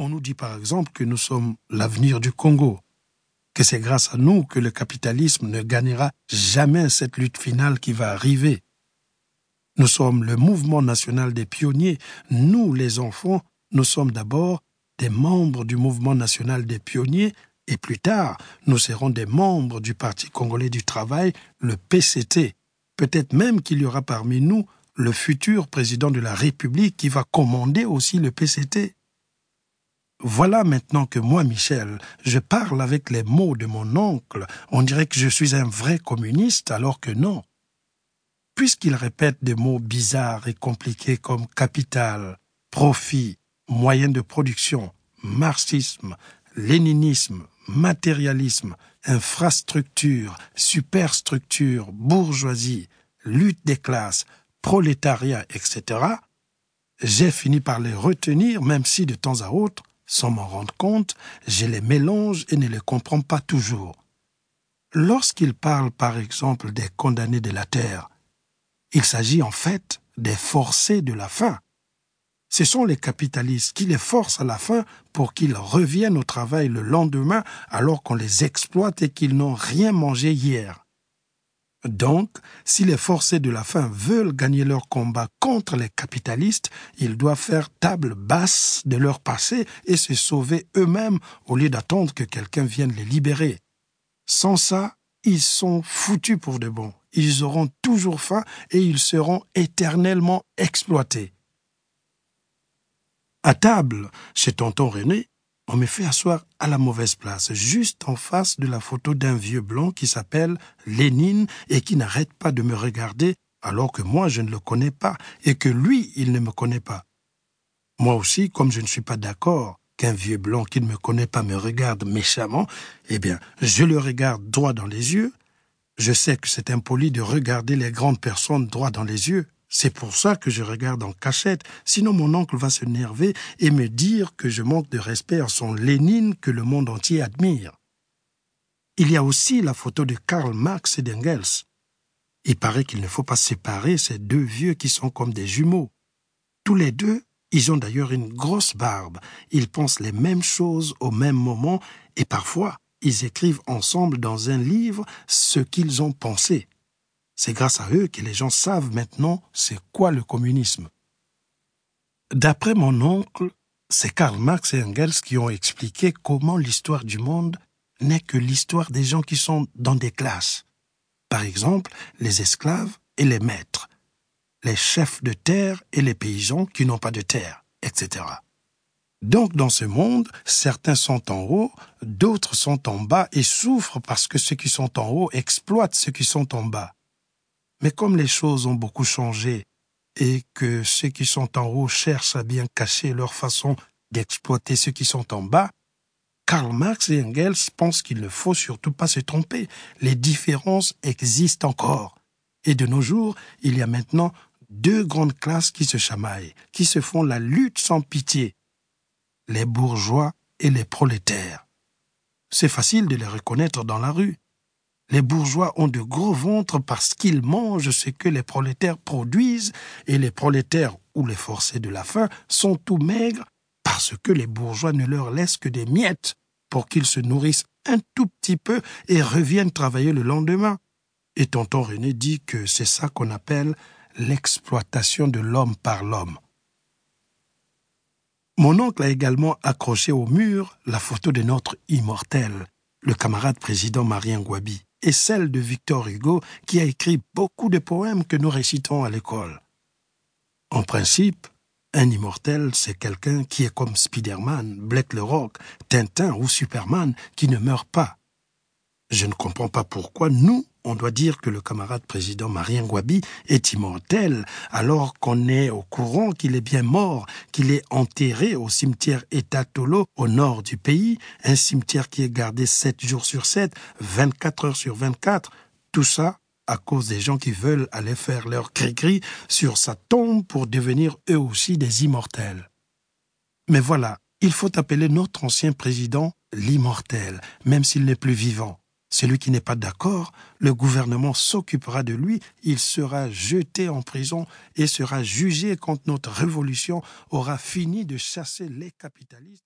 On nous dit par exemple que nous sommes l'avenir du Congo, que c'est grâce à nous que le capitalisme ne gagnera jamais cette lutte finale qui va arriver. Nous sommes le mouvement national des pionniers. Nous, les enfants, nous sommes d'abord des membres du mouvement national des pionniers et plus tard, nous serons des membres du Parti congolais du travail, le PCT. Peut-être même qu'il y aura parmi nous le futur président de la République qui va commander aussi le PCT. Voilà maintenant que moi, Michel, je parle avec les mots de mon oncle. On dirait que je suis un vrai communiste alors que non. Puisqu'il répète des mots bizarres et compliqués comme capital, profit, moyen de production, marxisme, léninisme, matérialisme, infrastructure, superstructure, bourgeoisie, lutte des classes, prolétariat, etc., j'ai fini par les retenir, même si de temps à autre, sans m'en rendre compte, je les mélange et ne les comprends pas toujours. Lorsqu'il parle par exemple des condamnés de la terre, il s'agit en fait des forcés de la faim. Ce sont les capitalistes qui les forcent à la fin pour qu'ils reviennent au travail le lendemain alors qu'on les exploite et qu'ils n'ont rien mangé hier. Donc, si les forcés de la faim veulent gagner leur combat contre les capitalistes, ils doivent faire table basse de leur passé et se sauver eux-mêmes au lieu d'attendre que quelqu'un vienne les libérer. Sans ça, ils sont foutus pour de bon. Ils auront toujours faim et ils seront éternellement exploités. À table, chez tonton René, on me fait asseoir à la mauvaise place, juste en face de la photo d'un vieux blanc qui s'appelle Lénine et qui n'arrête pas de me regarder alors que moi je ne le connais pas et que lui il ne me connaît pas. Moi aussi, comme je ne suis pas d'accord qu'un vieux blanc qui ne me connaît pas me regarde méchamment, eh bien, je le regarde droit dans les yeux. Je sais que c'est impoli de regarder les grandes personnes droit dans les yeux, c'est pour ça que je regarde en cachette, sinon mon oncle va se nerver et me dire que je manque de respect à son Lénine que le monde entier admire. Il y a aussi la photo de Karl Marx et d'Engels. Il paraît qu'il ne faut pas séparer ces deux vieux qui sont comme des jumeaux. Tous les deux, ils ont d'ailleurs une grosse barbe, ils pensent les mêmes choses au même moment et parfois ils écrivent ensemble dans un livre ce qu'ils ont pensé. C'est grâce à eux que les gens savent maintenant c'est quoi le communisme. D'après mon oncle, c'est Karl Marx et Engels qui ont expliqué comment l'histoire du monde n'est que l'histoire des gens qui sont dans des classes. Par exemple, les esclaves et les maîtres, les chefs de terre et les paysans qui n'ont pas de terre, etc. Donc dans ce monde, certains sont en haut, d'autres sont en bas et souffrent parce que ceux qui sont en haut exploitent ceux qui sont en bas. Mais comme les choses ont beaucoup changé et que ceux qui sont en haut cherchent à bien cacher leur façon d'exploiter ceux qui sont en bas, Karl Marx et Engels pensent qu'il ne faut surtout pas se tromper. Les différences existent encore. Et de nos jours, il y a maintenant deux grandes classes qui se chamaillent, qui se font la lutte sans pitié. Les bourgeois et les prolétaires. C'est facile de les reconnaître dans la rue. Les bourgeois ont de gros ventres parce qu'ils mangent ce que les prolétaires produisent, et les prolétaires ou les forcés de la faim sont tout maigres parce que les bourgeois ne leur laissent que des miettes pour qu'ils se nourrissent un tout petit peu et reviennent travailler le lendemain. Et tonton René dit que c'est ça qu'on appelle l'exploitation de l'homme par l'homme. Mon oncle a également accroché au mur la photo de notre immortel, le camarade président Marien Gwabi et celle de Victor Hugo, qui a écrit beaucoup de poèmes que nous récitons à l'école. En principe, un immortel, c'est quelqu'un qui est comme Spider-Man, Black le Rock, Tintin ou Superman, qui ne meurt pas. Je ne comprends pas pourquoi nous, on doit dire que le camarade président Marien Gwabi est immortel, alors qu'on est au courant qu'il est bien mort, qu'il est enterré au cimetière Etatolo, au nord du pays, un cimetière qui est gardé 7 jours sur 7, 24 heures sur 24. Tout ça à cause des gens qui veulent aller faire leur cri-cri sur sa tombe pour devenir eux aussi des immortels. Mais voilà, il faut appeler notre ancien président l'immortel, même s'il n'est plus vivant. Celui qui n'est pas d'accord, le gouvernement s'occupera de lui, il sera jeté en prison et sera jugé quand notre révolution aura fini de chasser les capitalistes.